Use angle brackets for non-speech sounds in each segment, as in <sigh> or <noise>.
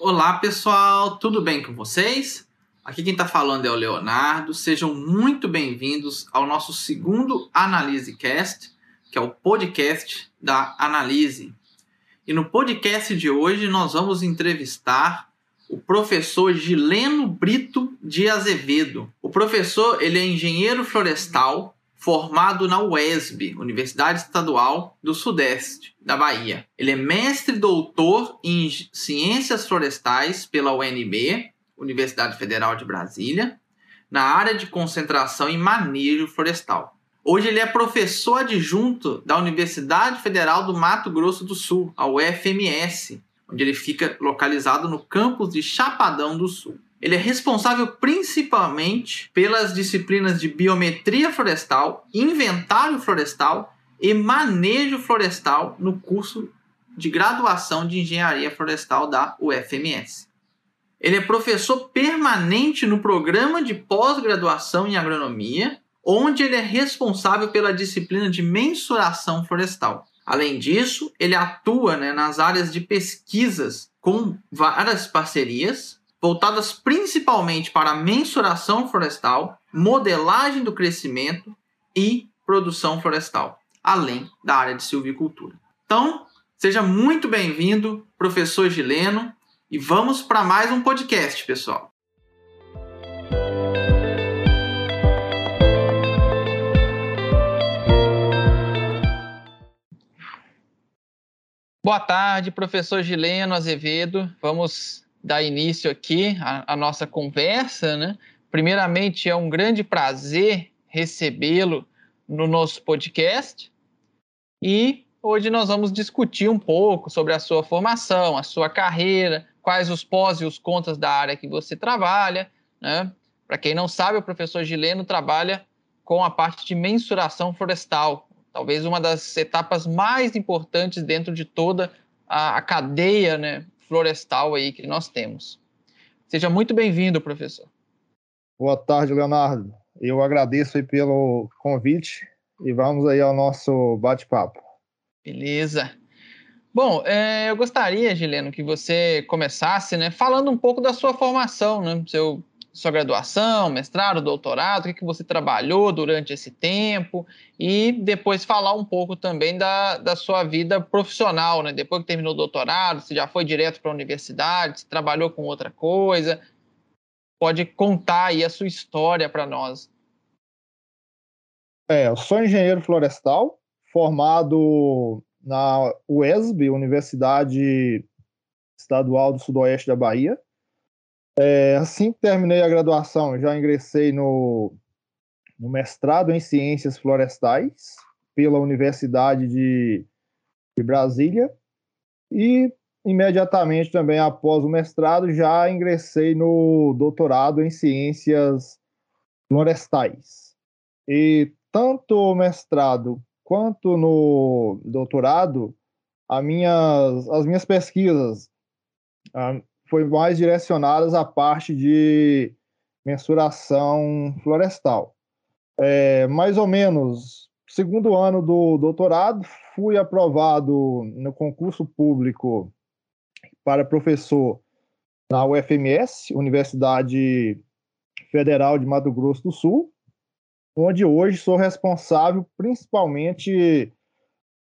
Olá pessoal, tudo bem com vocês? Aqui quem está falando é o Leonardo. Sejam muito bem-vindos ao nosso segundo Analise Cast, que é o podcast da Analise. E no podcast de hoje nós vamos entrevistar o professor Gileno Brito de Azevedo. O professor ele é engenheiro florestal formado na UESB, Universidade Estadual do Sudeste da Bahia. Ele é mestre doutor em Ciências Florestais pela UNB, Universidade Federal de Brasília, na área de concentração em manejo florestal. Hoje ele é professor adjunto da Universidade Federal do Mato Grosso do Sul, a UFMS, onde ele fica localizado no campus de Chapadão do Sul. Ele é responsável principalmente pelas disciplinas de biometria florestal, inventário florestal e manejo florestal no curso de graduação de engenharia florestal da UFMS. Ele é professor permanente no programa de pós-graduação em agronomia, onde ele é responsável pela disciplina de mensuração florestal. Além disso, ele atua né, nas áreas de pesquisas com várias parcerias, voltadas principalmente para mensuração florestal, modelagem do crescimento e produção florestal, além da área de silvicultura. Então, seja muito bem-vindo, professor Gileno, e vamos para mais um podcast, pessoal. Boa tarde, professor Gileno Azevedo. Vamos dar início aqui à, nossa conversa, né? Primeiramente, é um grande prazer recebê-lo no nosso podcast. E hoje nós vamos discutir um pouco sobre a sua formação, a sua carreira, quais os pós e os contras da área que você trabalha. Né? Para quem não sabe, o professor Gileno trabalha com a parte de mensuração florestal, talvez uma das etapas mais importantes dentro de toda a, a cadeia né, florestal aí que nós temos. Seja muito bem-vindo, professor. Boa tarde, Leonardo. Eu agradeço aí pelo convite e vamos aí ao nosso bate-papo. Beleza. Bom, é, eu gostaria, Gileno, que você começasse né, falando um pouco da sua formação, né, seu sua graduação, mestrado, doutorado, o que, que você trabalhou durante esse tempo e depois falar um pouco também da, da sua vida profissional, né? Depois que terminou o doutorado, você já foi direto para a universidade, você trabalhou com outra coisa. Pode contar aí a sua história para nós. É, eu sou engenheiro florestal, formado na UESB, Universidade Estadual do Sudoeste da Bahia. É, assim que terminei a graduação, já ingressei no, no mestrado em Ciências Florestais pela Universidade de, de Brasília e imediatamente também após o mestrado já ingressei no doutorado em Ciências Florestais. E tanto o mestrado quanto no doutorado, minhas, as minhas pesquisas, foi mais direcionadas à parte de mensuração florestal. É, mais ou menos, segundo ano do doutorado, fui aprovado no concurso público para professor na UFMS, Universidade Federal de Mato Grosso do Sul, onde hoje sou responsável principalmente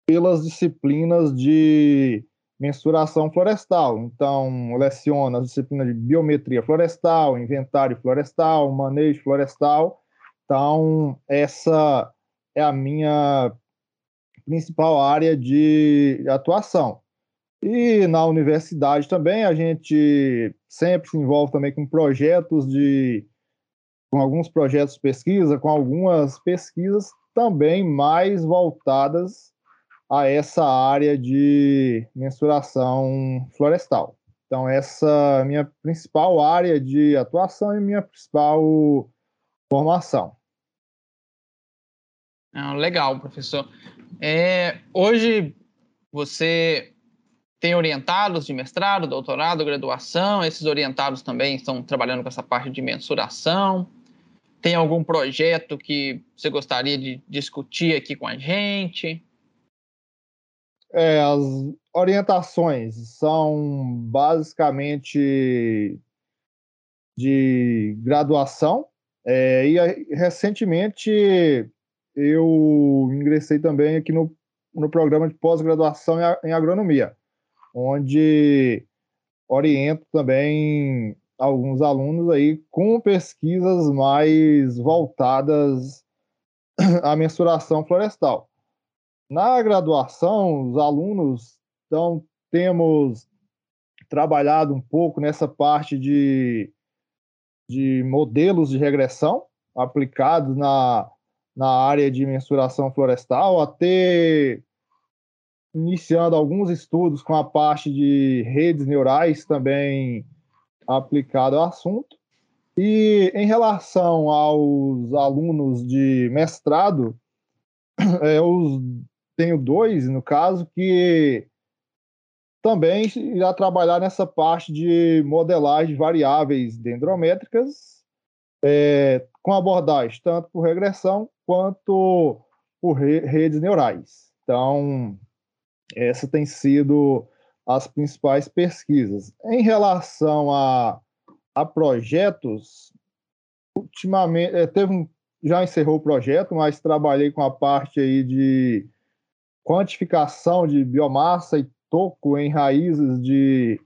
pelas disciplinas de mensuração florestal. Então, leciona as disciplinas de biometria florestal, inventário florestal, manejo florestal. Então, essa é a minha principal área de atuação. E na universidade também a gente sempre se envolve também com projetos de com alguns projetos de pesquisa, com algumas pesquisas também mais voltadas a essa área de mensuração florestal. Então, essa é minha principal área de atuação e minha principal formação. Ah, legal, professor. É, hoje você tem orientados de mestrado, doutorado, graduação. Esses orientados também estão trabalhando com essa parte de mensuração. Tem algum projeto que você gostaria de discutir aqui com a gente? É, as, orientações são basicamente de graduação. É, e recentemente eu ingressei também aqui no, no programa de pós-graduação em, em agronomia, onde oriento também alguns alunos aí com pesquisas mais voltadas à mensuração florestal. Na graduação, os alunos então temos trabalhado um pouco nessa parte de, de modelos de regressão aplicados na, na área de mensuração florestal, até iniciando alguns estudos com a parte de redes neurais também aplicado ao assunto. E em relação aos alunos de mestrado, <clears throat> é, eu tenho dois, no caso, que também irá trabalhar nessa parte de modelagem de variáveis dendrométricas, é, com abordagem tanto por regressão quanto por re redes neurais. Então, essa tem sido as principais pesquisas. Em relação a, a projetos, ultimamente, é, teve um, já encerrou o projeto, mas trabalhei com a parte aí de quantificação de biomassa e toco em raízes de,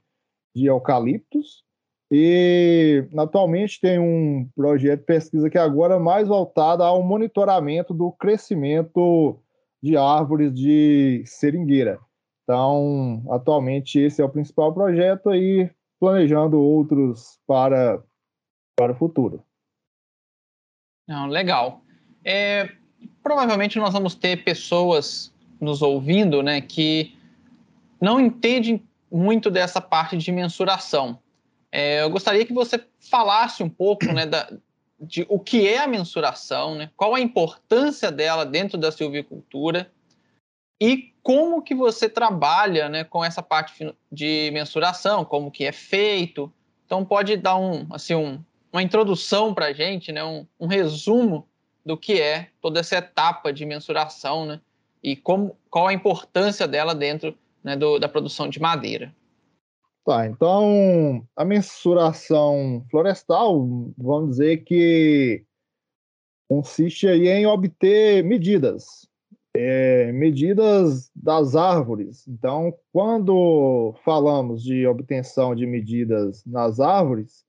de eucaliptos. E atualmente tem um projeto de pesquisa que agora é mais voltado ao monitoramento do crescimento de árvores de seringueira. Então, atualmente esse é o principal projeto e planejando outros para, para o futuro. Não, legal. É, provavelmente nós vamos ter pessoas nos ouvindo, né, que não entendem muito dessa parte de mensuração. É, eu gostaria que você falasse um pouco, né, da, de o que é a mensuração, né, qual a importância dela dentro da silvicultura e como que você trabalha né, com essa parte de mensuração, como que é feito. Então pode dar um, assim, um, uma introdução para a gente, né, um, um, resumo do que é toda essa etapa de mensuração né, e como, qual a importância dela dentro né, do, da produção de madeira. Tá, então a mensuração florestal, vamos dizer que consiste aí em obter medidas, é, medidas das árvores. Então, quando falamos de obtenção de medidas nas árvores,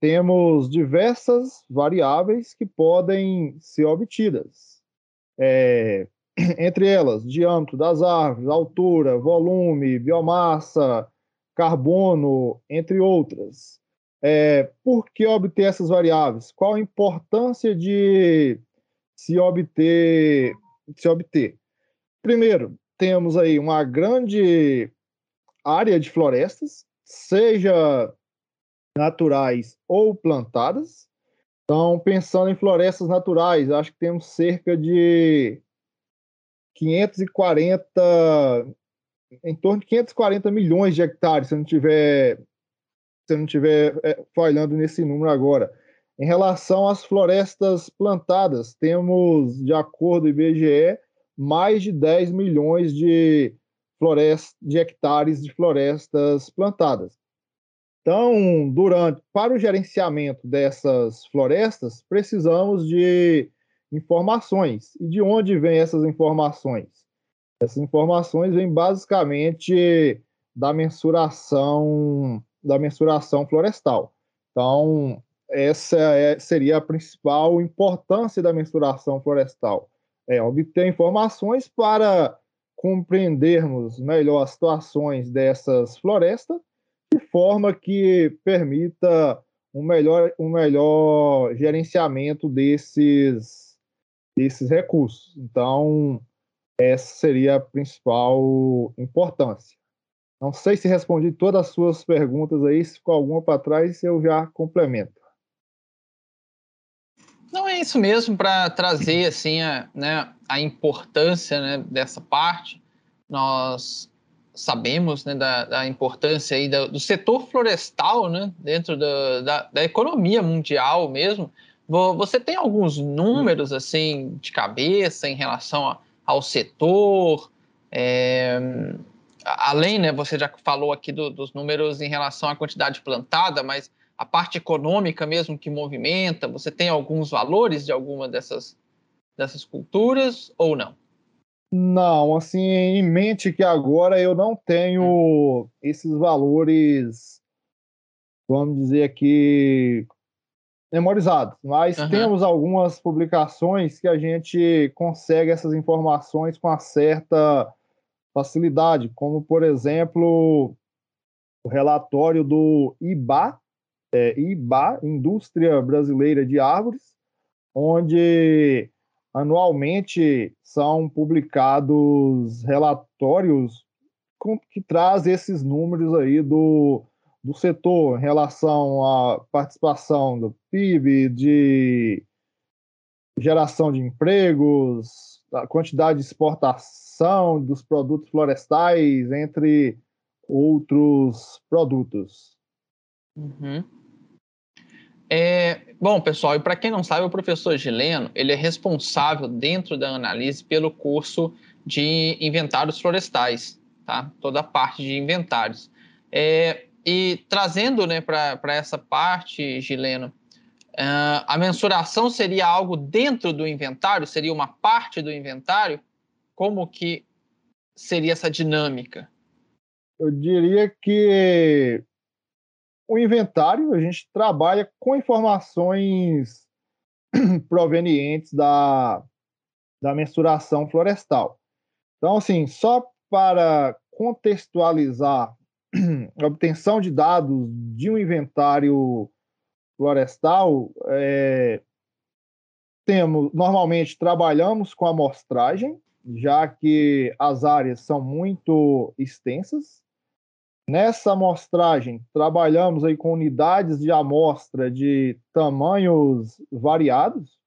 temos diversas variáveis que podem ser obtidas. É, <clears throat> entre elas, diâmetro das árvores, altura, volume, biomassa, carbono, entre outras. É, por que obter essas variáveis? Qual a importância de se obter se obter. Primeiro, temos aí uma grande área de florestas, seja naturais ou plantadas. Então, pensando em florestas naturais, acho que temos cerca de 540, em torno de 540 milhões de hectares, se eu não tiver, se eu não tiver é, falhando nesse número agora. Em relação às florestas plantadas, temos, de acordo com o IBGE, mais de 10 milhões de, florestas, de hectares de florestas plantadas. Então, durante para o gerenciamento dessas florestas, precisamos de informações. E de onde vêm essas informações? Essas informações vêm basicamente da mensuração da mensuração florestal. Então, essa é, seria a principal importância da mensuração florestal. É obter informações para compreendermos melhor as situações dessas florestas, de forma que permita um melhor, um melhor gerenciamento desses, desses recursos. Então, essa seria a principal importância. Não sei se respondi todas as suas perguntas aí, se ficou alguma para trás, eu já complemento. Não é isso mesmo para trazer assim a, né, a importância né, dessa parte. Nós sabemos né, da, da importância aí do, do, setor florestal né, dentro da, da, da, economia mundial mesmo. Você tem alguns números assim de cabeça em relação a, ao setor? É, além, né, você já falou aqui do, dos números em relação à quantidade plantada, mas a parte econômica mesmo que movimenta, você tem alguns valores de alguma dessas, dessas culturas ou não? Não, assim, em mente que agora eu não tenho esses valores, vamos dizer aqui, memorizados, mas uhum. temos algumas publicações que a gente consegue essas informações com uma certa facilidade, como, por exemplo, o relatório do IBA, é, IBA, Indústria Brasileira de Árvores, onde anualmente são publicados relatórios com, que traz esses números aí do, do setor em relação à participação do PIB, de geração de empregos, a quantidade de exportação dos produtos florestais, entre outros produtos. Uhum. É, bom, pessoal, e para quem não sabe, o professor Gileno ele é responsável dentro da análise pelo curso de inventários florestais, tá? Toda a parte de inventários. É, e trazendo né, para essa parte, Gileno, uh, a mensuração seria algo dentro do inventário? Seria uma parte do inventário? Como que seria essa dinâmica? Eu diria que o inventário, a gente trabalha com informações <clears throat> provenientes da, da mensuração florestal. Então, assim, só para contextualizar <clears throat> a obtenção de dados de um inventário florestal, é, temos normalmente trabalhamos com amostragem, já que as áreas são muito extensas. Nessa amostragem, trabalhamos aí com unidades de amostra de tamanhos variados,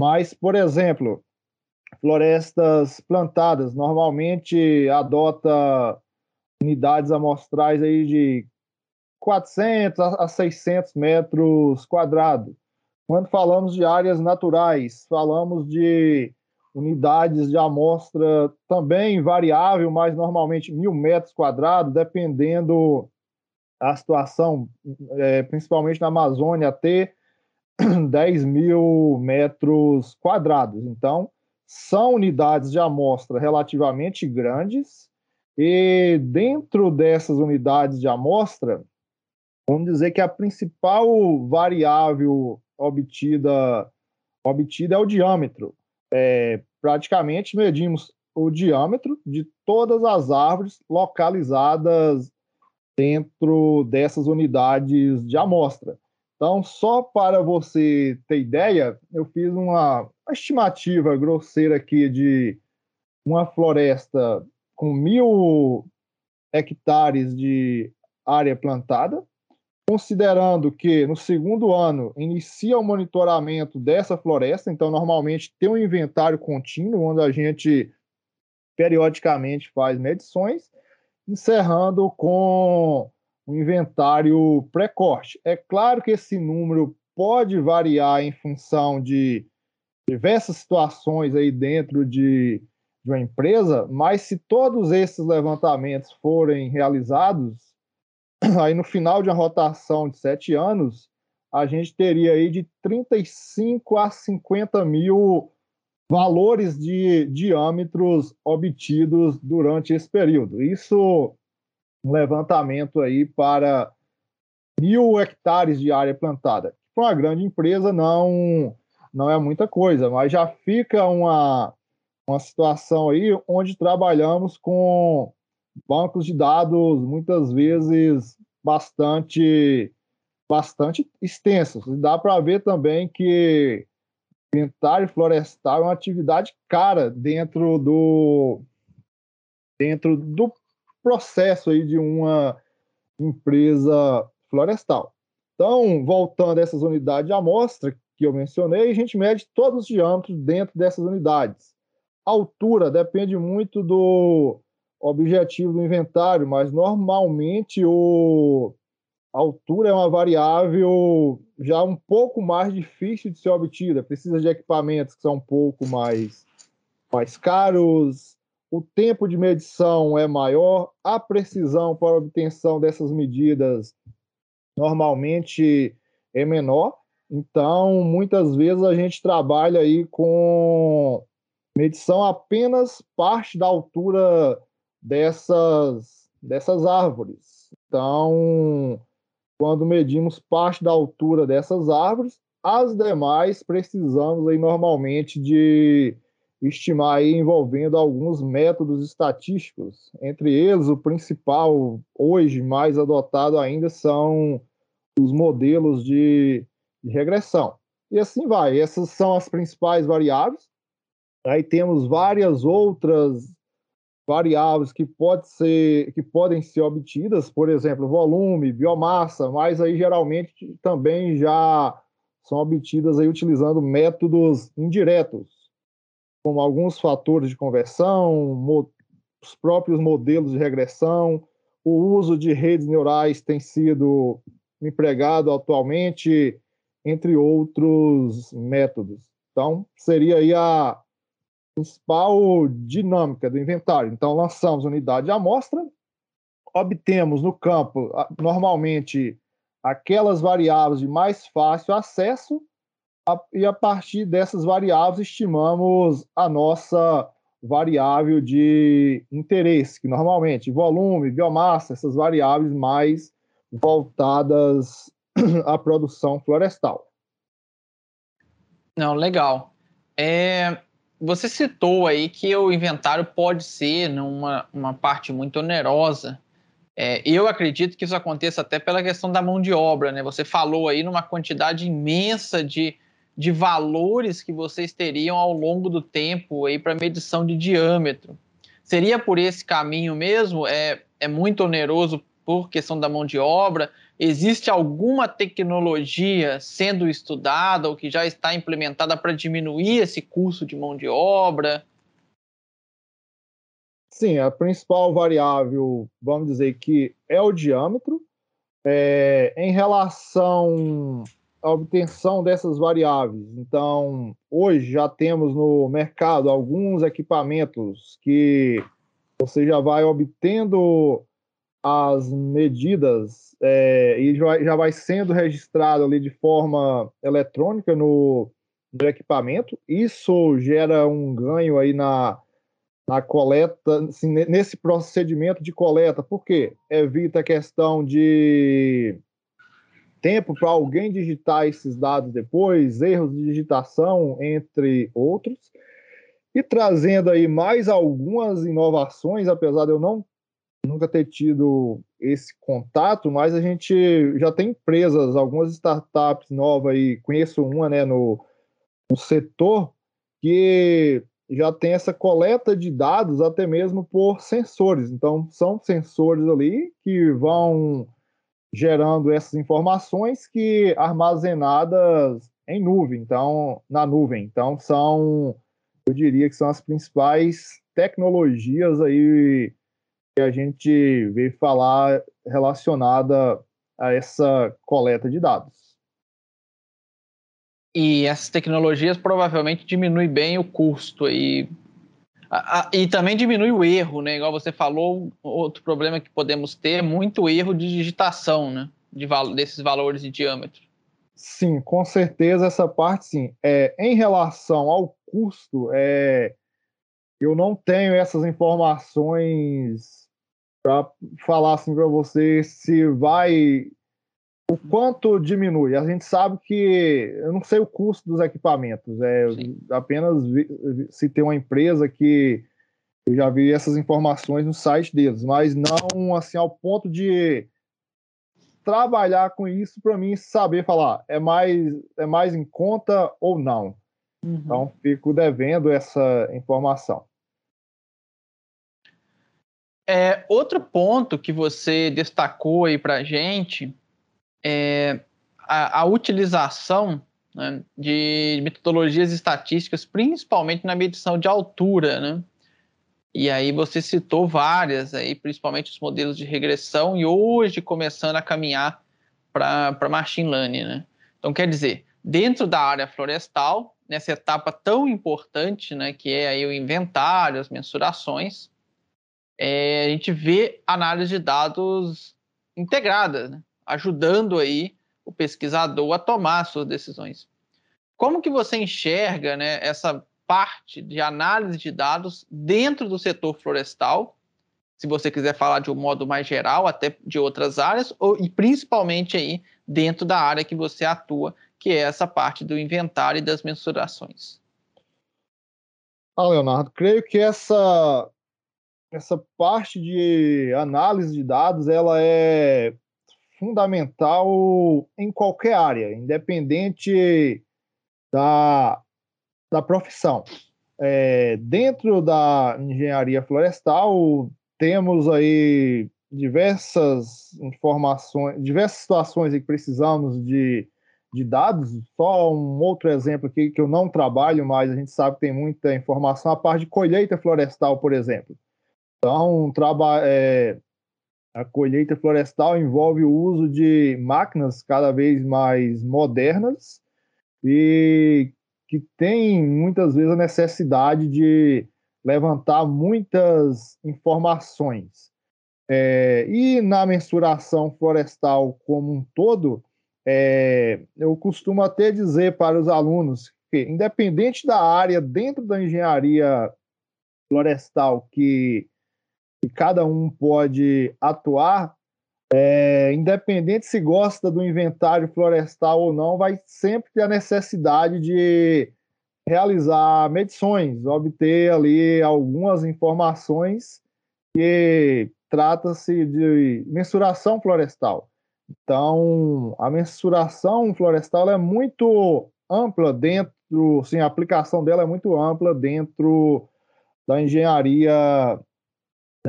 mas, por exemplo, florestas plantadas normalmente adota unidades amostrais aí de 400 a 600 metros quadrados. Quando falamos de áreas naturais, falamos de unidades de amostra também variável, mas normalmente mil metros quadrados, dependendo a situação, é, principalmente na Amazônia, até <clears throat> 10 mil metros quadrados. Então, são unidades de amostra relativamente grandes, e dentro dessas unidades de amostra, vamos dizer que a principal variável obtida, obtida é o diâmetro é, praticamente medimos o diâmetro de todas as árvores localizadas dentro dessas unidades de amostra. Então, só para você ter ideia, eu fiz uma, estimativa grosseira aqui de uma floresta com mil hectares de área plantada, considerando que no segundo ano inicia o monitoramento dessa floresta, então normalmente tem um inventário contínuo, onde a gente periodicamente faz medições, encerrando com um inventário pré-corte. É claro que esse número pode variar em função de diversas situações aí dentro de, de uma empresa, mas se todos esses levantamentos forem realizados, <clears throat> aí no final de uma rotação de sete anos, a gente teria aí de 35 a 50 mil valores de diâmetros obtidos durante esse período. Isso um levantamento aí para mil hectares de área plantada. Para uma grande empresa não não é muita coisa, mas já fica uma, uma situação aí onde trabalhamos com bancos de dados muitas vezes bastante bastante extensos. E dá para ver também que inventário florestal é uma atividade cara dentro do dentro do processo aí de uma empresa florestal. Então, voltando a essas unidades de amostra que eu mencionei, a gente mede todos os diâmetros dentro dessas unidades. A altura depende muito do objetivo do inventário, mas normalmente o a altura é uma variável já um pouco mais difícil de ser obtida. Precisa de equipamentos que são um pouco mais, mais caros, o tempo de medição é maior, a precisão para obtenção dessas medidas normalmente é menor. Então, muitas vezes a gente trabalha aí com medição apenas parte da altura dessas, dessas árvores. Então, quando medimos parte da altura dessas árvores, as demais precisamos aí normalmente de estimar aí envolvendo alguns métodos estatísticos. Entre eles, o principal, hoje mais adotado ainda, são os modelos de, de regressão. E assim vai. Essas são as principais variáveis. Aí temos várias outras variáveis que, pode ser, que podem ser obtidas, por exemplo, volume, biomassa, mas aí geralmente também já são obtidas aí utilizando métodos indiretos, como alguns fatores de conversão, os próprios modelos de regressão, o uso de redes neurais tem sido empregado atualmente, entre outros métodos. Então, seria aí a principal dinâmica do inventário. Então, lançamos unidade de amostra, obtemos no campo, normalmente, aquelas variáveis de mais fácil acesso, e a partir dessas variáveis estimamos a nossa variável de interesse, que normalmente volume, biomassa, essas variáveis mais voltadas <clears throat> à produção florestal. Não, legal. É, você citou aí que o inventário pode ser numa uma parte muito onerosa. É, eu acredito que isso aconteça até pela questão da mão de obra, né? Você falou aí numa quantidade imensa de, de valores que vocês teriam ao longo do tempo aí para medição de diâmetro. Seria por esse caminho mesmo? É, é muito oneroso por questão da mão de obra? Existe alguma tecnologia sendo estudada ou que já está implementada para diminuir esse custo de mão de obra? Sim, a principal variável, vamos dizer que é o diâmetro. É, em relação à obtenção dessas variáveis, então, hoje já temos no mercado alguns equipamentos que você já vai obtendo as medidas é, e já vai sendo registrado ali de forma eletrônica no, no equipamento. Isso gera um ganho aí na, na coleta, assim, nesse procedimento de coleta, porque evita a questão de tempo para alguém digitar esses dados depois, erros de digitação, entre outros, e trazendo aí mais algumas inovações, apesar de eu não nunca ter tido esse contato, mas a gente já tem empresas, algumas startups novas aí, conheço uma né, no, no setor, que já tem essa coleta de dados até mesmo por sensores. Então, são sensores ali que vão gerando essas informações que armazenadas em nuvem, então na nuvem. Então são, eu diria que são as principais tecnologias aí que a gente veio falar relacionada a essa coleta de dados. E essas tecnologias provavelmente diminuem bem o custo aí. E também diminui o erro, né? Igual você falou, outro problema que podemos ter é muito erro de digitação, né? De, desses valores de diâmetro. Sim, com certeza essa parte sim. É, em relação ao custo, é, eu não tenho essas informações para falar assim para você se vai o quanto diminui. A gente sabe que eu não sei o custo dos equipamentos, é Sim. apenas se tem uma empresa que eu já vi essas informações no site deles, mas não assim ao ponto de trabalhar com isso para mim saber falar é mais é mais em conta ou não. Uhum. Então fico devendo essa informação. É, outro ponto que você destacou aí para a gente é a, a utilização né, de metodologias estatísticas, principalmente na medição de altura, né? E aí você citou várias, aí, principalmente os modelos de regressão, e hoje começando a caminhar para machine learning. Né? Então, quer dizer, dentro da área florestal, nessa etapa tão importante, né, que é aí o inventário, as mensurações, é, a gente vê análise de dados integrada, né, ajudando aí o pesquisador a tomar suas decisões. Como que você enxerga né, essa parte de análise de dados dentro do setor florestal se você quiser falar de um modo mais geral, até de outras áreas, ou, e principalmente aí dentro da área que você atua, que é essa parte do inventário e das mensurações. Ah, Leonardo, creio que essa, essa parte de análise de dados ela é fundamental em qualquer área, independente da, da profissão. É, dentro da engenharia florestal, temos aí diversas informações, diversas situações em que precisamos de, de dados. Só um outro exemplo aqui que eu não trabalho, mas a gente sabe que tem muita informação, a parte de colheita florestal, por exemplo. Então, traba, é, a colheita florestal envolve o uso de máquinas cada vez mais modernas e que tem muitas vezes a necessidade de levantar muitas informações. É, e na mensuração florestal como um todo, é, eu costumo até dizer para os alunos que, independente da área dentro da engenharia florestal que, que cada um pode atuar, é, independente se gosta do inventário florestal ou não, vai sempre ter a necessidade de realizar medições, obter ali algumas informações que trata-se de mensuração florestal. Então, a mensuração florestal é muito ampla dentro, sim, a aplicação dela é muito ampla dentro da engenharia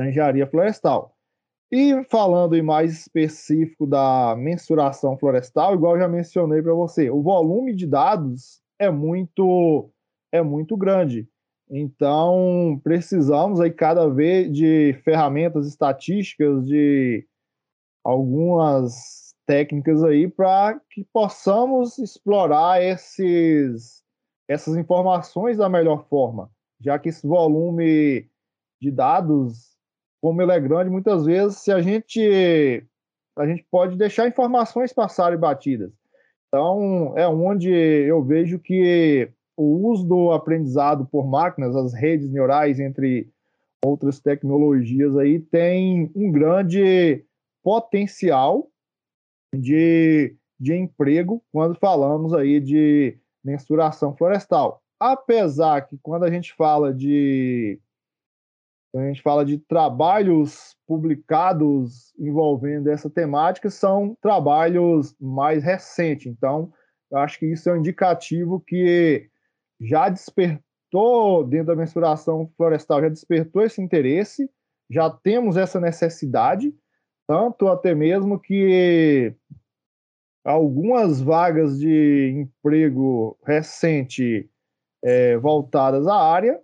da engenharia florestal. E falando em mais específico da mensuração florestal, igual já mencionei para você, o volume de dados é muito é muito grande. Então, precisamos aí cada vez de ferramentas estatísticas, de algumas técnicas aí para que possamos explorar esses, essas informações da melhor forma, já que esse volume de dados, como ele é grande, muitas vezes se a gente a gente pode deixar informações passarem batidas. Então, é onde eu vejo que o uso do aprendizado por máquinas, as redes neurais, entre outras tecnologias aí, tem um grande potencial de, de emprego quando falamos aí de mensuração florestal. Apesar que quando a gente fala de a gente fala de trabalhos publicados envolvendo essa temática, são trabalhos mais recentes. Então, eu acho que isso é um indicativo que já despertou, dentro da mensuração florestal, já despertou esse interesse, já temos essa necessidade, tanto até mesmo que algumas vagas de emprego recente é, voltadas à área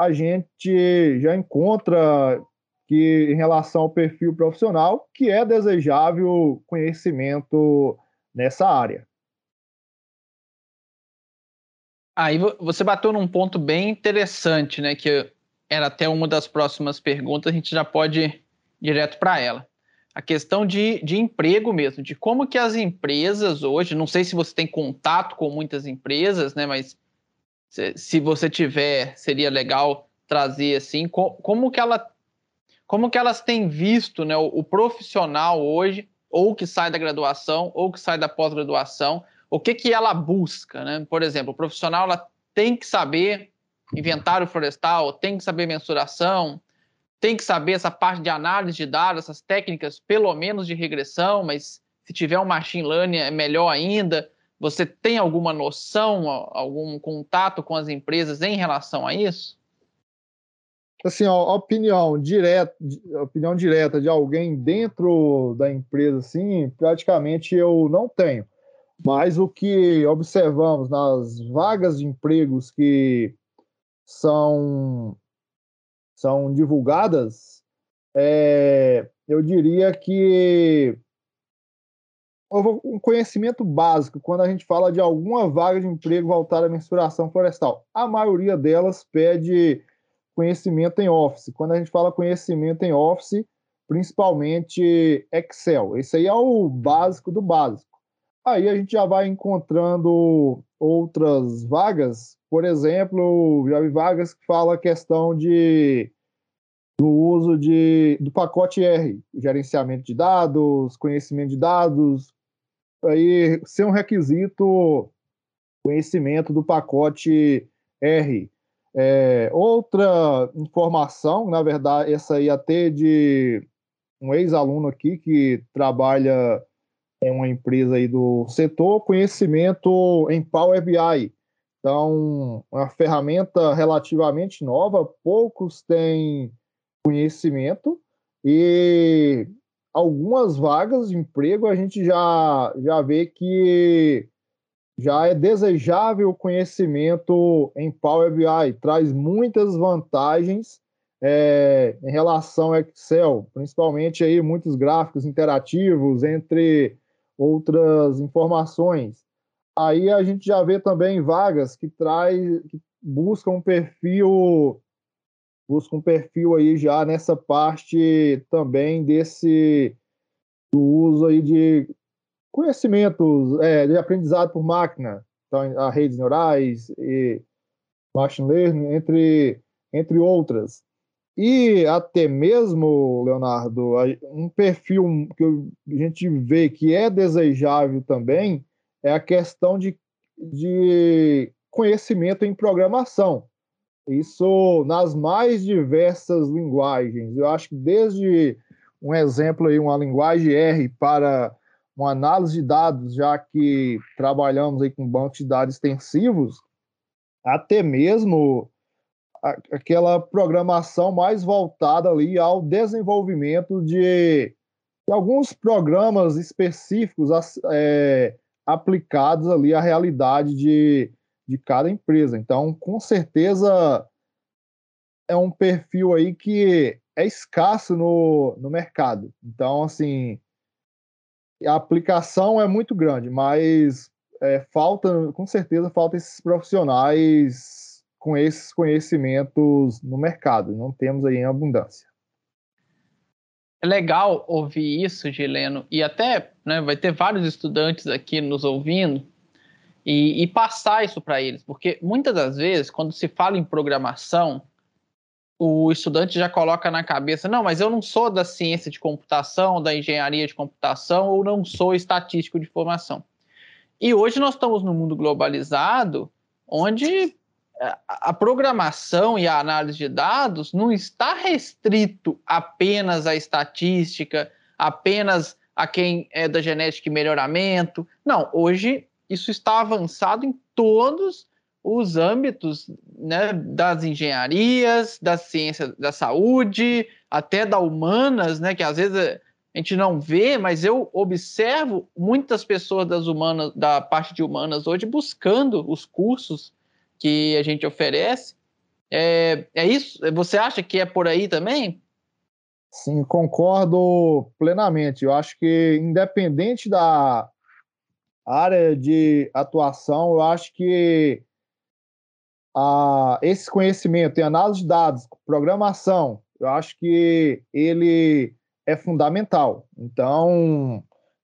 a gente já encontra que, em relação ao perfil profissional, que é desejável conhecimento nessa área. Aí você bateu num ponto bem interessante, né? Que era até uma das próximas perguntas, a gente já pode ir direto para ela. A questão de, de emprego mesmo, de como que as empresas hoje, não sei se você tem contato com muitas empresas, né? Mas se, você tiver, seria legal trazer assim, co, como que ela como que elas têm visto né, o, o, profissional hoje, ou que sai da graduação, ou que sai da pós-graduação, o que, que ela busca, né? Por exemplo, o profissional ela tem que saber inventário florestal, tem que saber mensuração, tem que saber essa parte de análise de dados, essas técnicas, pelo menos de regressão, mas se tiver um machine learning é melhor ainda. Você tem alguma noção, algum contato com as empresas em relação a isso? Assim, a opinião direta, opinião direta de alguém dentro da empresa, assim, praticamente eu não tenho. Mas o que observamos nas vagas de empregos que são, são divulgadas, é, eu diria que um conhecimento básico quando a gente fala de alguma vaga de emprego voltada à mensuração florestal. A maioria delas pede conhecimento em Office. Quando a gente fala conhecimento em Office, principalmente Excel. Esse aí é o básico do básico. Aí a gente já vai encontrando outras vagas, por exemplo, já vi vagas que fala a questão de do uso de, do pacote R, gerenciamento de dados, conhecimento de dados, aí ser um requisito conhecimento do pacote R. É, outra informação, na verdade, essa aí até de um ex-aluno aqui que trabalha em uma empresa aí do setor, conhecimento em Power BI. Então, uma ferramenta relativamente nova, poucos têm conhecimento e algumas vagas de emprego a gente já, já vê que já é desejável o conhecimento em Power BI, traz muitas vantagens é, em relação ao Excel, principalmente aí muitos gráficos interativos, entre outras informações. Aí a gente já vê também vagas que traz, que buscam um perfil, busca um perfil aí já nessa parte também desse do uso aí de conhecimentos, é, de aprendizado por máquina, então a redes neurais e machine learning, entre entre outras. E até mesmo, Leonardo, um perfil que a gente vê que é desejável também é a questão de, de conhecimento em programação. Isso nas mais diversas linguagens. Eu acho que desde um exemplo aí, uma linguagem R para uma análise de dados, já que trabalhamos aí com bancos de dados extensivos, até mesmo aquela programação mais voltada ali ao desenvolvimento de, de alguns programas específicos é, aplicados ali à realidade de, de cada empresa. Então, com certeza é um perfil aí que é escasso no, no mercado. Então, assim, a aplicação é muito grande, mas é, falta, com certeza, falta esses profissionais com esses conhecimentos no mercado. Não temos aí em abundância. É legal ouvir isso, Gileno, e até né, vai ter vários estudantes aqui nos ouvindo e, e passar isso para eles, porque muitas das vezes, quando se fala em programação, o estudante já coloca na cabeça: não, mas eu não sou da ciência de computação, da engenharia de computação, ou não sou estatístico de formação. E hoje nós estamos num mundo globalizado, onde a programação e a análise de dados não está restrito apenas à estatística, apenas a quem é da genética e melhoramento. Não, hoje isso está avançado em todos os âmbitos né, das engenharias, da ciência da saúde, até da humanas, né, que às vezes a gente não vê, mas eu observo muitas pessoas das humanas, da parte de humanas hoje buscando os cursos que a gente oferece. É, é isso? Você acha que é por aí também? Sim, concordo plenamente. Eu acho que, independente da área de atuação, eu acho que a, esse conhecimento em análise de dados, programação, eu acho que ele é fundamental. Então,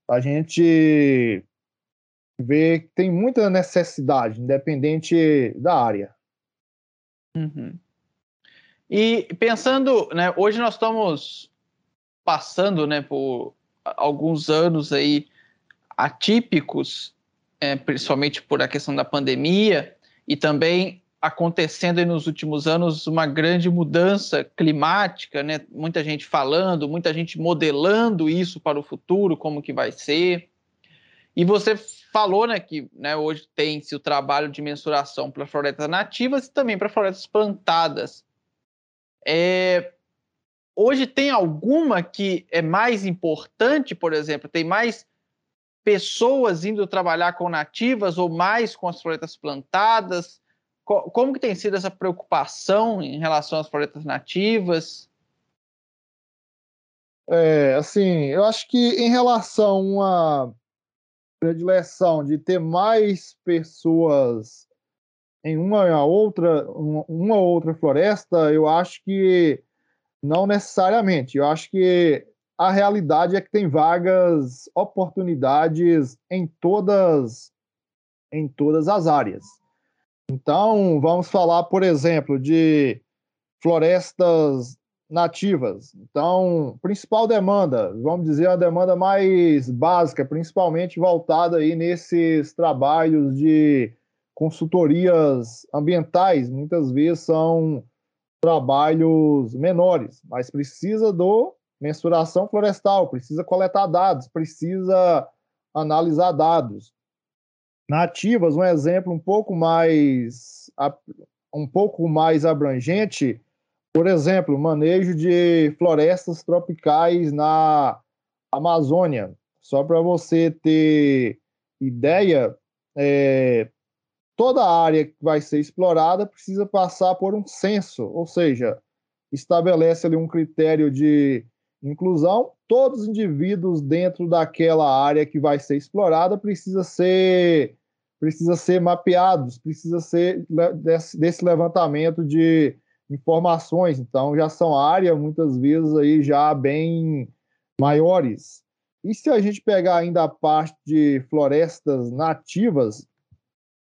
a gente vê que tem muita necessidade, independente da área. Uhum. E pensando, né, hoje nós estamos passando, né, por alguns anos aí atípicos, é, principalmente por a questão da pandemia e também acontecendo nos últimos anos uma grande mudança climática, né? Muita gente falando, muita gente modelando isso para o futuro, como que vai ser. E você falou né, que né, hoje tem-se o trabalho de mensuração para florestas nativas e também para florestas plantadas. É, hoje tem alguma que é mais importante, por exemplo, tem mais pessoas indo trabalhar com nativas ou mais com as florestas plantadas? Como que tem sido essa preocupação em relação às florestas nativas? É, assim, eu acho que em relação a predileção de ter mais pessoas em uma outra uma outra floresta, eu acho que não necessariamente. Eu acho que a realidade é que tem vagas, oportunidades em todas em todas as áreas. Então, vamos falar, por exemplo, de florestas nativas. Então, principal demanda, vamos dizer, a demanda mais básica, principalmente voltada aí nesses trabalhos de consultorias ambientais, muitas vezes são trabalhos menores, mas precisa do mensuração florestal, precisa coletar dados, precisa analisar dados. Nativas, um exemplo um pouco mais um pouco mais abrangente, por exemplo, manejo de florestas tropicais na Amazônia. Só para você ter ideia, é, toda a área que vai ser explorada precisa passar por um censo, ou seja, estabelece ali um critério de inclusão. Todos os indivíduos dentro daquela área que vai ser explorada precisa ser precisa ser mapeados, precisa ser desse, desse levantamento de informações, então já são áreas muitas vezes aí já bem maiores. E se a gente pegar ainda a parte de florestas nativas,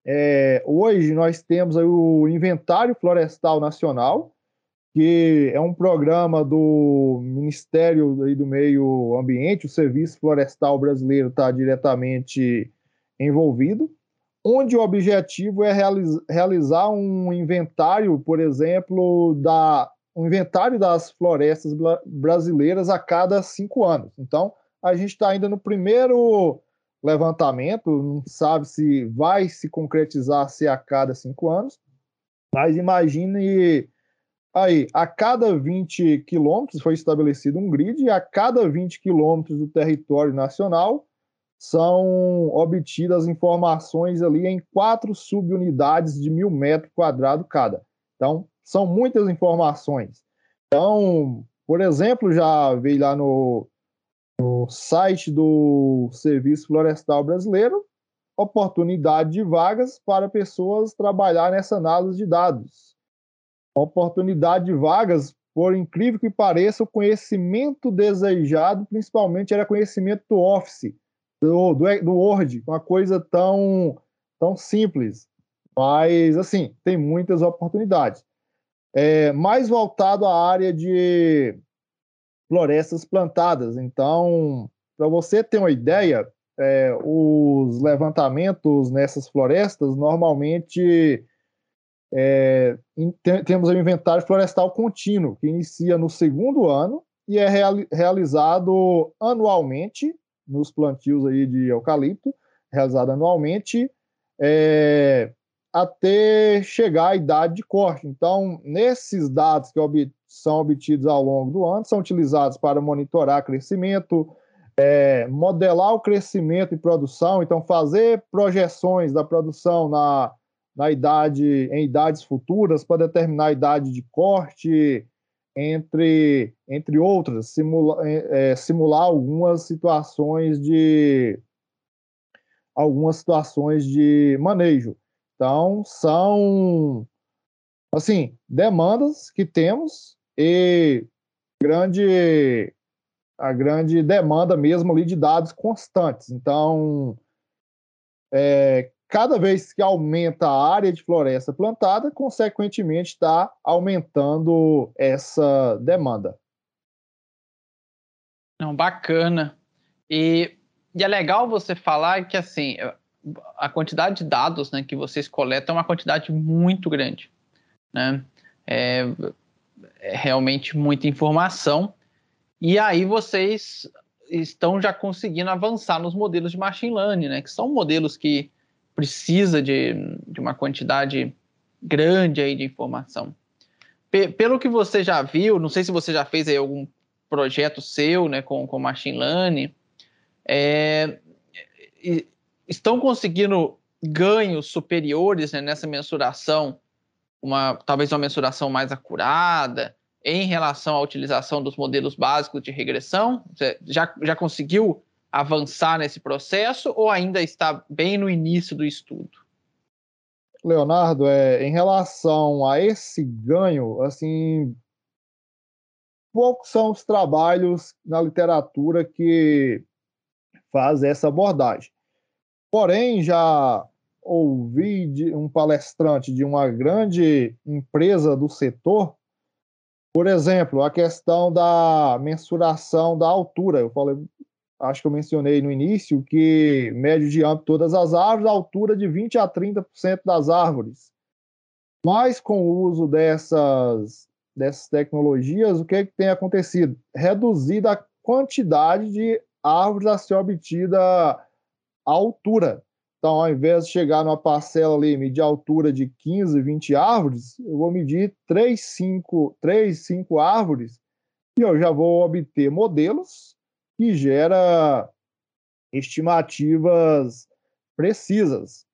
é, hoje nós temos o Inventário Florestal Nacional, que é um programa do Ministério do Meio Ambiente, o Serviço Florestal Brasileiro está diretamente envolvido onde o objetivo é realizar um inventário, por exemplo, da um inventário das florestas brasileiras a cada cinco anos. Então, a gente está ainda no primeiro levantamento, não sabe se vai se concretizar se a cada cinco anos, mas imagine aí, a cada 20 quilômetros foi estabelecido um grid, e a cada 20 quilômetros do território nacional são obtidas informações ali em quatro subunidades de mil metros quadrados cada. Então, são muitas informações. Então, por exemplo, já veio lá no, no site do Serviço Florestal Brasileiro oportunidade de vagas para pessoas trabalhar nessa análise de dados. Oportunidade de vagas, por incrível que pareça, o conhecimento desejado, principalmente, era conhecimento do Office do, do, do Word, uma coisa tão, tão simples. Mas, assim, tem muitas oportunidades. É, mais voltado à área de florestas plantadas. Então, para você ter uma ideia, é, os levantamentos nessas florestas normalmente é, tem, temos o inventário florestal contínuo, que inicia no segundo ano e é real, realizado anualmente nos plantios aí de eucalipto, realizado anualmente, é, até chegar à idade de corte. Então, nesses dados que ob são obtidos ao longo do ano, são utilizados para monitorar crescimento, é, modelar o crescimento e produção, então fazer projeções da produção na, na idade, em idades futuras para determinar a idade de corte, entre, entre outras, simula, é, é, simular algumas situações de algumas situações de manejo. Então, são assim, demandas que temos e grande a grande demanda mesmo ali de dados constantes. Então, é, cada vez que aumenta a área de floresta plantada, consequentemente está aumentando essa demanda. Não, bacana. E, e, é legal você falar que assim a quantidade de dados né, que vocês coletam é uma quantidade muito grande. Né? É, é realmente muita informação. E aí vocês estão já conseguindo avançar nos modelos de machine learning, né? Que são modelos que precisa de, de uma quantidade grande aí de informação. P pelo que você já viu, não sei se você já fez aí algum projeto seu né, com, com machine learning, é, estão conseguindo ganhos superiores né, nessa mensuração, uma, talvez uma mensuração mais acurada em relação à utilização dos modelos básicos de regressão? Você já, já conseguiu avançar nesse processo ou ainda está bem no início do estudo? Leonardo, é, em relação a esse ganho, assim, poucos são os trabalhos na literatura que fazem essa abordagem. Porém, já ouvi de um palestrante de uma grande empresa do setor, por exemplo, a questão da mensuração da altura. Eu falei, acho que eu mencionei no início que médio de âmbito todas as árvores, altura de 20 a 30% das árvores. Mas com o uso dessas dessas tecnologias, o que, é que tem acontecido? Reduzida a quantidade de árvores a ser obtida a altura. Então, ao invés de chegar numa parcela ali, medir a altura de 15, 20 árvores, eu vou medir 3, 5, 3, 5 árvores e eu já vou obter modelos que gera estimativas precisas.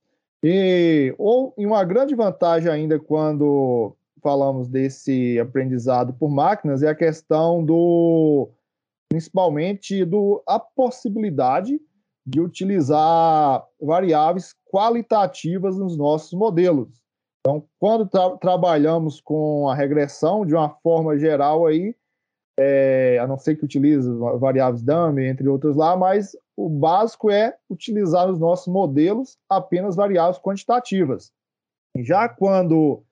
E, ou em uma grande vantagem ainda quando falamos desse aprendizado por máquinas é a questão do principalmente do a possibilidade de utilizar variáveis qualitativas nos nossos modelos. Então, quando tra trabalhamos com a regressão, de uma forma geral aí, é, a não ser que utilize variáveis dummy, entre outros lá, mas o básico é utilizar nos nossos modelos apenas variáveis quantitativas. Já quando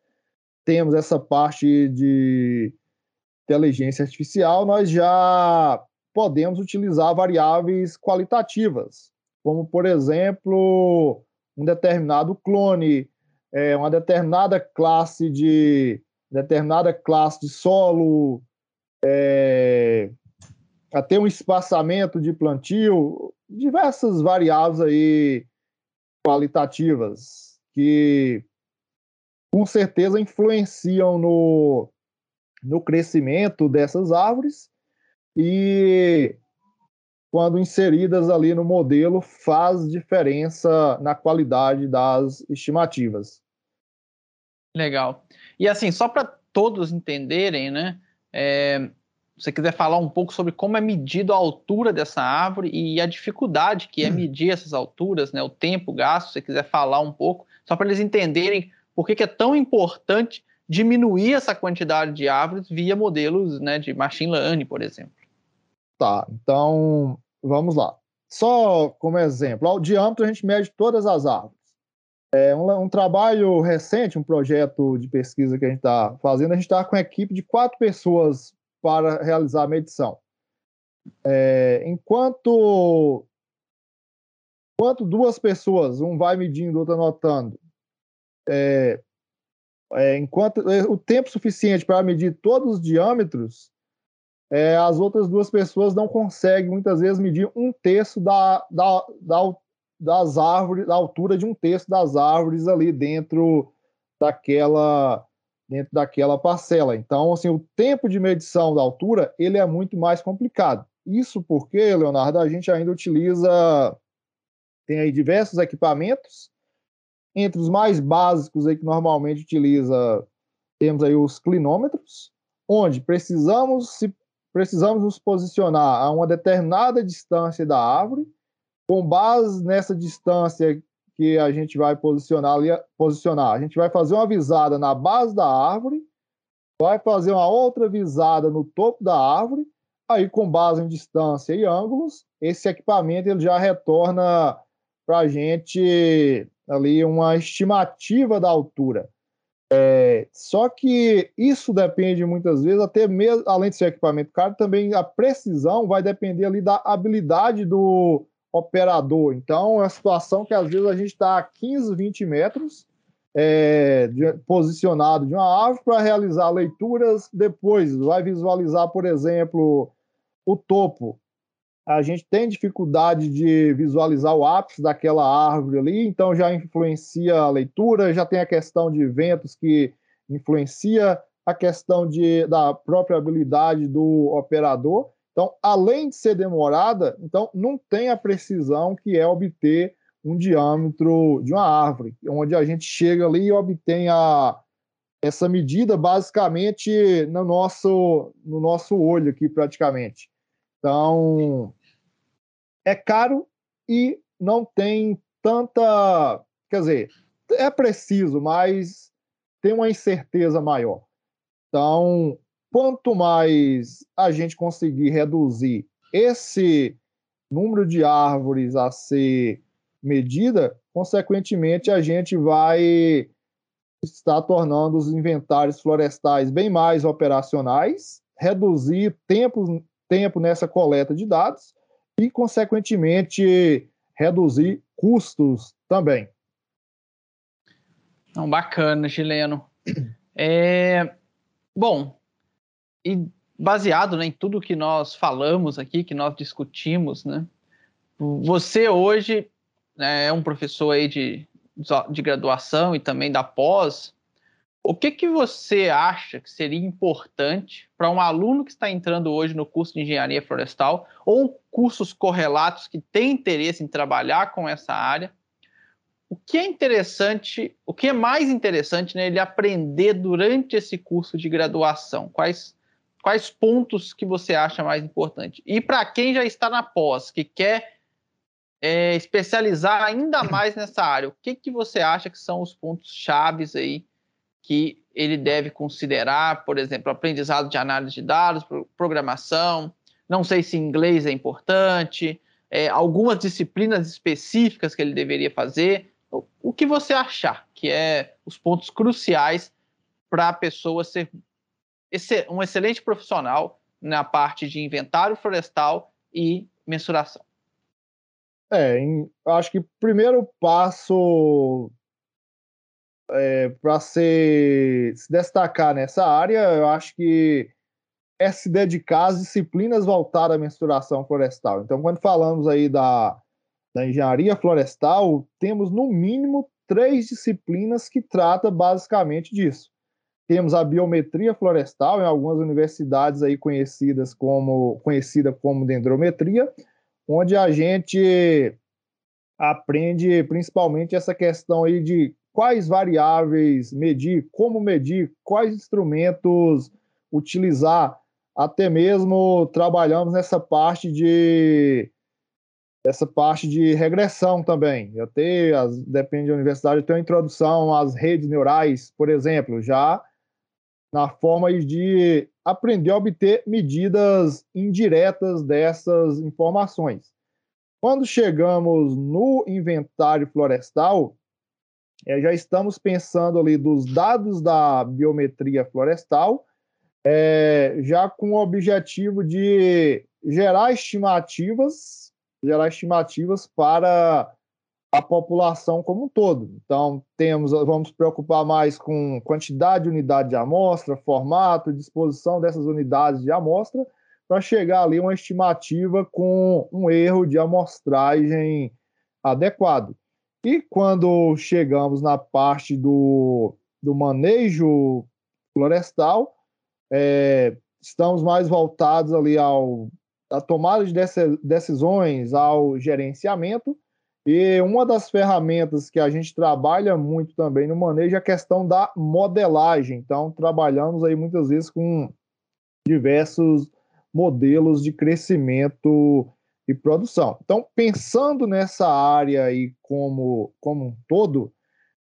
temos essa parte de inteligência artificial, nós já podemos utilizar variáveis qualitativas, como, por exemplo, um determinado clone, é, uma determinada classe de determinada classe de solo, é, até um espaçamento de plantio, diversas variáveis aí qualitativas que com certeza influenciam no, no crescimento dessas árvores e quando inseridas ali no modelo faz diferença na qualidade das estimativas. Legal. E assim, só para todos entenderem, né? É, se você quiser falar um pouco sobre como é medido a altura dessa árvore e a dificuldade que é medir essas alturas, né? O tempo gasto, se você quiser falar um pouco, só para eles entenderem por que, que é tão importante diminuir essa quantidade de árvores via modelos né, de machine learning, por exemplo. Tá, então vamos lá. Só como exemplo, ao diâmetro a gente mede todas as árvores. É um, um trabalho recente, um projeto de pesquisa que a gente está fazendo, a gente está com uma equipe de quatro pessoas para realizar a medição. É, enquanto, enquanto duas pessoas, um vai medindo, outro anotando, é, é, enquanto é, o tempo suficiente para medir todos os diâmetros, é, as outras duas pessoas não conseguem muitas vezes medir um terço da, da, da, das árvores, da altura de um terço das árvores ali dentro daquela dentro daquela parcela. Então, assim, o tempo de medição da altura ele é muito mais complicado. Isso porque, Leonardo, a gente ainda utiliza tem aí diversos equipamentos, entre os mais básicos aí que normalmente utiliza temos aí os clinômetros, onde precisamos se precisamos nos posicionar a uma determinada distância da árvore, com base nessa distância que a gente vai posicionar, posicionar. A gente vai fazer uma visada na base da árvore, vai fazer uma outra visada no topo da árvore, aí com base em distância e ângulos, esse equipamento ele já retorna para a gente ali uma estimativa da altura. É, só que isso depende muitas vezes, até mesmo, além de ser equipamento caro, também a precisão vai depender ali da habilidade do operador. Então, é uma situação que às vezes a gente está a 15, 20 metros é, de, posicionado de uma árvore para realizar leituras depois. Vai visualizar, por exemplo, o topo a gente tem dificuldade de visualizar o ápice daquela árvore ali, então já influencia a leitura, já tem a questão de ventos que influencia a questão de, da própria habilidade do operador. Então, além de ser demorada, então não tem a precisão que é obter um diâmetro de uma árvore, onde a gente chega ali e obtém a, essa medida basicamente no nosso, no nosso olho aqui praticamente. Então, é caro e não tem tanta. Quer dizer, é preciso, mas tem uma incerteza maior. Então, quanto mais a gente conseguir reduzir esse número de árvores a ser medida, consequentemente, a gente vai estar tornando os inventários florestais bem mais operacionais, reduzir tempo, tempo nessa coleta de dados e, consequentemente, reduzir custos também. Não, bacana, Gileno. <clears throat> É, bom, e baseado né, em tudo que nós falamos aqui, que nós discutimos, né? Você hoje né, é um professor aí de, de graduação e também da pós. O que, que você acha que seria importante para um aluno que está entrando hoje no curso de engenharia florestal ou cursos correlatos que tem interesse em trabalhar com essa área? O que é interessante, o que é mais interessante né, ele aprender durante esse curso de graduação? Quais quais pontos que você acha mais importante? E para quem já está na pós, que quer é, especializar ainda <clears throat> mais nessa área, o que, que você acha que são os pontos chaves aí que ele deve considerar, por exemplo, aprendizado de análise de dados, programação, não sei se inglês é importante, é, algumas disciplinas específicas que ele deveria fazer, o, o que você achar que é os pontos cruciais para a pessoa ser um excelente profissional na parte de inventário florestal e mensuração. É, em, acho que o primeiro passo é, para se, destacar nessa área, eu acho que é se dedicar às disciplinas voltadas à mensuração florestal. Então, quando falamos aí da, da engenharia florestal, temos no mínimo três disciplinas que tratam basicamente disso. Temos a biometria florestal em algumas universidades aí conhecidas como conhecida como dendrometria, onde a gente aprende principalmente essa questão aí de quais variáveis medir, como medir, quais instrumentos utilizar, até mesmo trabalhamos nessa parte de essa parte de regressão também. Até as, depende da universidade, tem uma introdução às redes neurais, por exemplo, já na forma de aprender a obter medidas indiretas dessas informações. Quando chegamos no inventário florestal, é, já estamos pensando ali dos dados da biometria florestal, é, já com o objetivo de gerar estimativas, gerar estimativas para a população como um todo. Então, temos, vamos preocupar mais com quantidade de unidade de amostra, formato, disposição dessas unidades de amostra, para chegar ali uma estimativa com um erro de amostragem adequado. E quando chegamos na parte do, do manejo florestal, é, estamos mais voltados ali ao à tomada de decisões, ao gerenciamento, e uma das ferramentas que a gente trabalha muito também no manejo é a questão da modelagem. Então, trabalhamos aí muitas vezes com diversos modelos de crescimento e produção. Então, pensando nessa área aí como, como um todo,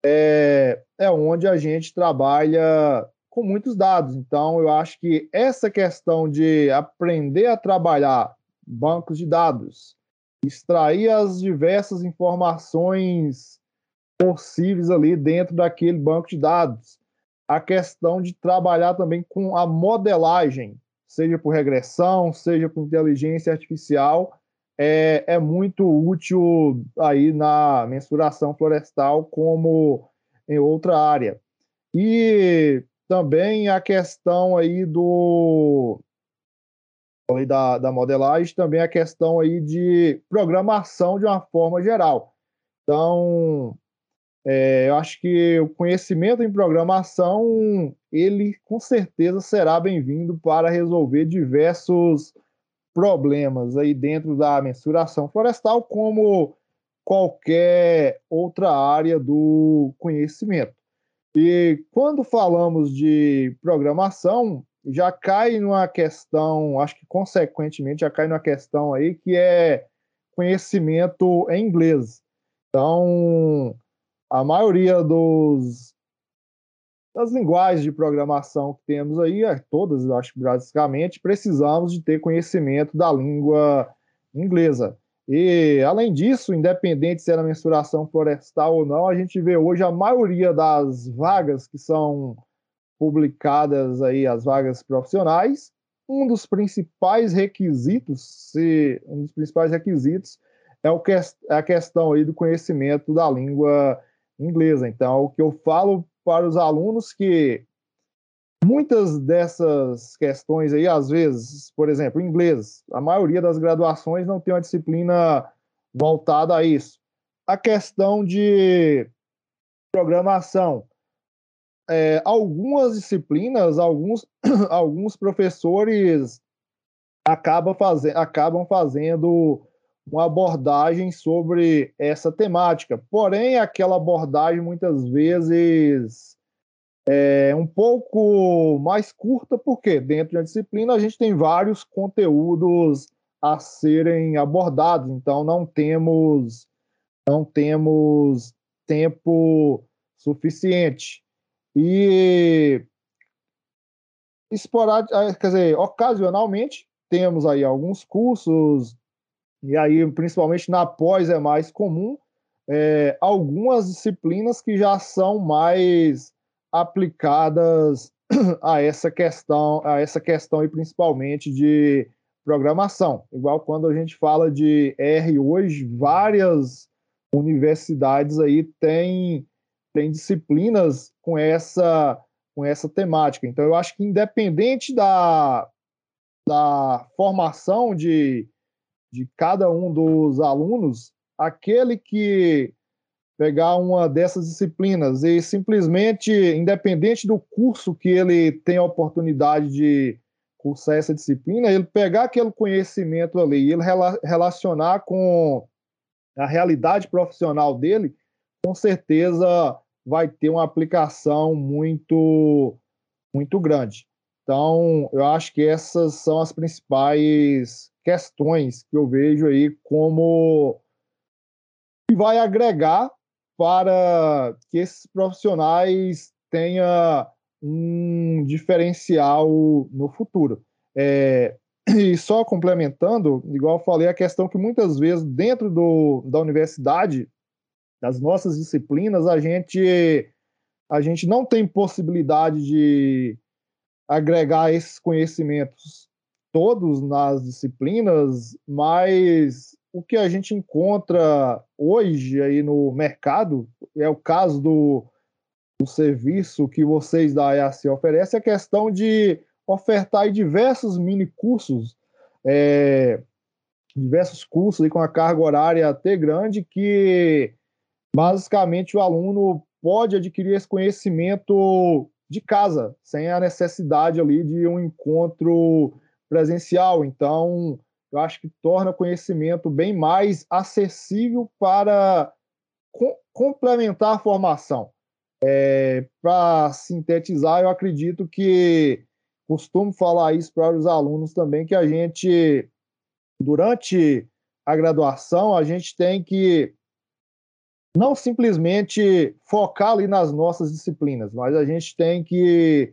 é, é onde a gente trabalha com muitos dados. Então, eu acho que essa questão de aprender a trabalhar bancos de dados, extrair as diversas informações possíveis ali dentro daquele banco de dados. A questão de trabalhar também com a modelagem, seja por regressão, seja por inteligência artificial, é, é muito útil aí na mensuração florestal como em outra área. E também a questão aí do falei da, da modelagem, também a questão aí de programação de uma forma geral. Então, é, eu acho que o conhecimento em programação, ele com certeza será bem-vindo para resolver diversos problemas aí dentro da mensuração florestal, como qualquer outra área do conhecimento. E quando falamos de programação, já cai numa questão, acho que consequentemente já cai numa questão aí que é conhecimento em inglês. Então, a maioria dos, das linguagens de programação que temos aí, é, todas, acho que basicamente, precisamos de ter conhecimento da língua inglesa. E, além disso, independente se é na mensuração florestal ou não, a gente vê hoje a maioria das vagas que são publicadas aí, as vagas profissionais, um dos principais requisitos, se um dos principais requisitos é, o que, é a questão aí do conhecimento da língua inglesa. Então, o que eu falo para os alunos que muitas dessas questões aí, às vezes, por exemplo, inglês, a maioria das graduações não tem uma disciplina voltada a isso. A questão de programação, é, algumas disciplinas, alguns, <clears throat> alguns professores acabam, fazendo, acabam fazendo uma abordagem sobre essa temática. Porém, aquela abordagem muitas vezes é um pouco mais curta, porque dentro da disciplina a gente tem vários conteúdos a serem abordados, então não temos não temos tempo suficiente. E esporádico, quer dizer, ocasionalmente temos aí alguns cursos e aí, principalmente na pós, é mais comum é, algumas disciplinas que já são mais aplicadas a essa questão, a essa questão e principalmente de programação. Igual quando a gente fala de R hoje, várias universidades aí têm, têm disciplinas com essa com essa temática. Então eu acho que independente da, da formação de de cada um dos alunos, aquele que pegar uma dessas disciplinas e simplesmente, independente do curso que ele tem a oportunidade de cursar essa disciplina, ele pegar aquele conhecimento ali, ele relacionar com a realidade profissional dele, com certeza vai ter uma aplicação muito muito grande. Então, eu acho que essas são as principais questões que eu vejo aí como que vai agregar para que esses profissionais tenham um diferencial no futuro. É, e só complementando, igual eu falei, a questão que muitas vezes dentro do, da universidade, das nossas disciplinas, a gente, a gente não tem possibilidade de agregar esses conhecimentos todos nas disciplinas, mas o que a gente encontra hoje aí no mercado é o caso do, do serviço que vocês da EAC oferecem, a questão de ofertar diversos mini cursos, é, diversos cursos com a carga horária até grande que basicamente o aluno pode adquirir esse conhecimento de casa, sem a necessidade ali de um encontro presencial. Então, eu acho que torna o conhecimento bem mais acessível para co complementar a formação. É, para sintetizar, eu acredito que costumo falar isso para os alunos também, que a gente, durante a graduação, a gente tem que não simplesmente focar ali nas nossas disciplinas, mas a gente tem que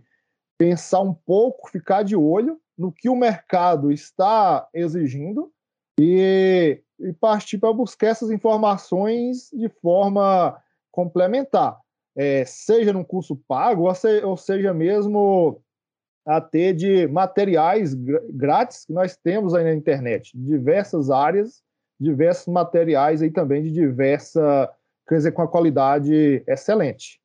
pensar um pouco, ficar de olho no que o mercado está exigindo e, e partir para buscar essas informações de forma complementar, é, seja num curso pago ou, se, ou seja mesmo até de materiais grátis que nós temos aí na internet, diversas áreas, diversos materiais aí também de diversa, quer dizer, com a qualidade excelente.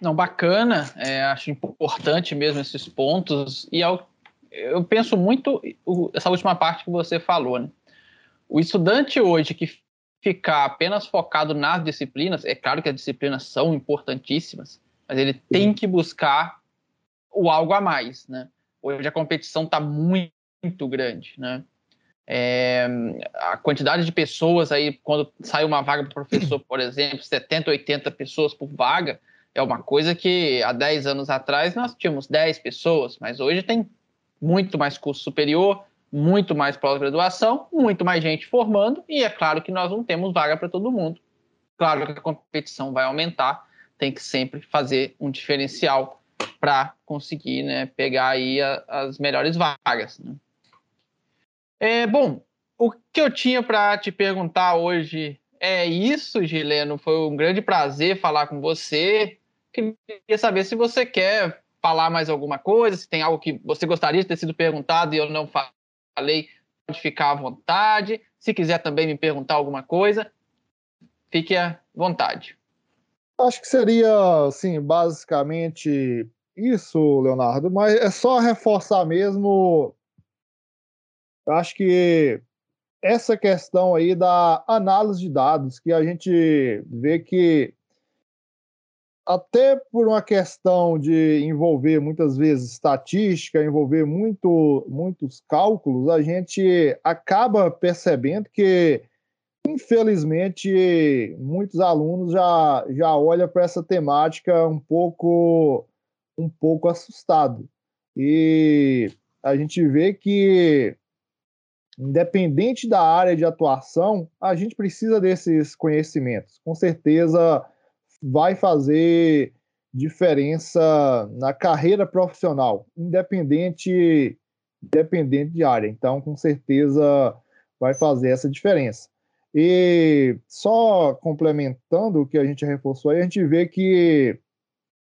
Não, bacana, é, acho importante mesmo esses pontos, e eu, eu penso muito essa última parte que você falou, né? O estudante hoje que ficar apenas focado nas disciplinas, é claro que as disciplinas são importantíssimas, mas ele tem que buscar o algo a mais, né? Hoje a competição está muito, muito grande, né? É, a quantidade de pessoas aí, quando sai uma vaga para professor, por exemplo, 70, 80 pessoas por vaga, é uma coisa que há 10 anos atrás nós tínhamos 10 pessoas, mas hoje tem muito mais curso superior, muito mais pós-graduação, muito mais gente formando, e é claro que nós não temos vaga para todo mundo. Claro que a competição vai aumentar, tem que sempre fazer um diferencial para conseguir né, pegar aí a, as melhores vagas. Né? É, bom, o que eu tinha para te perguntar hoje é isso, Gileno. Foi um grande prazer falar com você. Queria saber se você quer falar mais alguma coisa, se tem algo que você gostaria de ter sido perguntado e eu não falei, pode ficar à vontade. Se quiser também me perguntar alguma coisa, fique à vontade. Acho que seria, assim, basicamente isso, Leonardo, mas é só reforçar mesmo. Acho que essa questão aí da análise de dados, que a gente vê que até por uma questão de envolver muitas vezes estatística, envolver muito, muitos cálculos, a gente acaba percebendo que, infelizmente, muitos alunos já, já olham para essa temática um pouco, um pouco assustado. E a gente vê que, independente da área de atuação, a gente precisa desses conhecimentos. Com certeza vai fazer diferença na carreira profissional, independente, independente de área. Então, com certeza, vai fazer essa diferença. E só complementando o que a gente reforçou aí, a gente vê que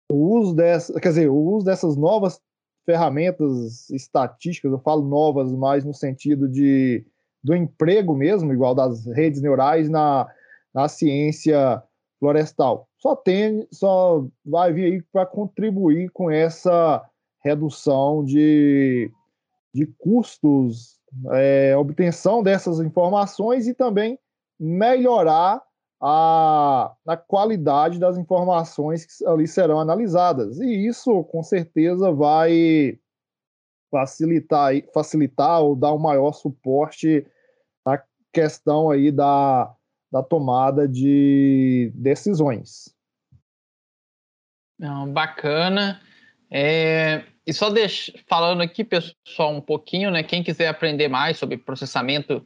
o uso dessa, quer dizer, o uso dessas novas ferramentas estatísticas, eu falo novas, mais no sentido de do emprego mesmo, igual das redes neurais na, na ciência florestal. Só tem, só vai vir aí para contribuir com essa redução de, de custos, é, obtenção dessas informações e também melhorar a, a qualidade das informações que ali serão analisadas. E isso, com certeza, vai facilitar, facilitar ou dar um maior suporte na questão aí da, da tomada de decisões. Não, bacana. É, e só deixa, falando aqui, pessoal, um pouquinho, né? Quem quiser aprender mais sobre processamento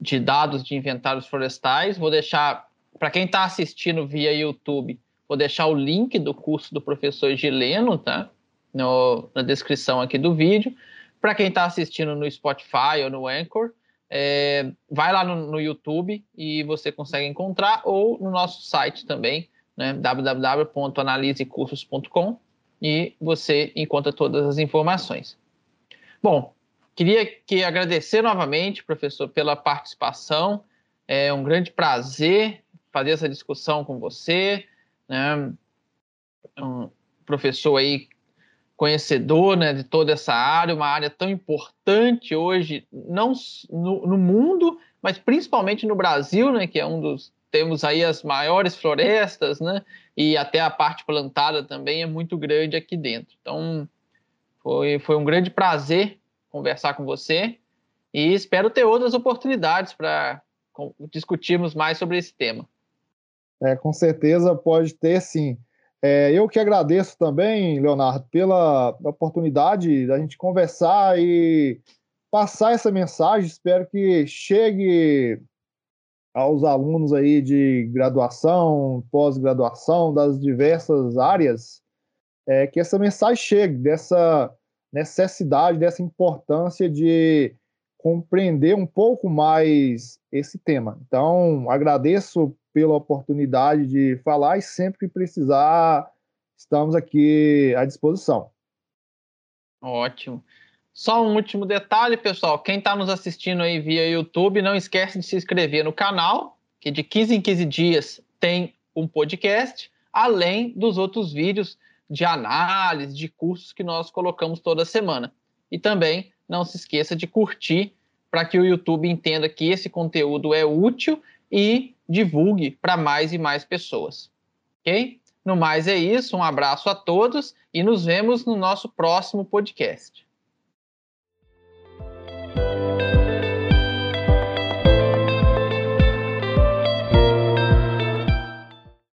de dados de inventários florestais, vou deixar, para quem está assistindo via YouTube, vou deixar o link do curso do professor Gileno, tá? No, na descrição aqui do vídeo. Para quem está assistindo no Spotify ou no Anchor, é, vai lá no, no, YouTube e você consegue encontrar, ou no nosso site também, né, www.analisecursos.com, e você encontra todas as informações. Bom, queria que agradecer novamente, professor, pela participação. É um grande prazer fazer essa discussão com você, né? Um professor aí conhecedor né, de toda essa área, uma área tão importante hoje, não no, no, mundo, mas principalmente no Brasil, né, que é um dos temos aí as maiores florestas, né, e até a parte plantada também é muito grande aqui dentro. Então, foi, foi um grande prazer conversar com você e espero ter outras oportunidades para discutirmos mais sobre esse tema. É, com certeza pode ter sim. É, eu que agradeço também, Leonardo, pela oportunidade da gente conversar e passar essa mensagem. Espero que chegue aos alunos aí de graduação, pós-graduação, das diversas áreas, é, que essa mensagem chegue dessa necessidade, dessa importância de compreender um pouco mais esse tema. Então, agradeço pela oportunidade de falar e sempre que precisar, estamos aqui à disposição. Ótimo. Só um último detalhe, pessoal. Quem está nos assistindo aí via YouTube, não esquece de se inscrever no canal, que de 15 em 15 dias tem um podcast, além dos outros vídeos de análise, de cursos que nós colocamos toda semana. E também não se esqueça de curtir para que o YouTube entenda que esse conteúdo é útil e divulgue para mais e mais pessoas. Ok? No mais é isso, um abraço a todos e nos vemos no nosso próximo podcast.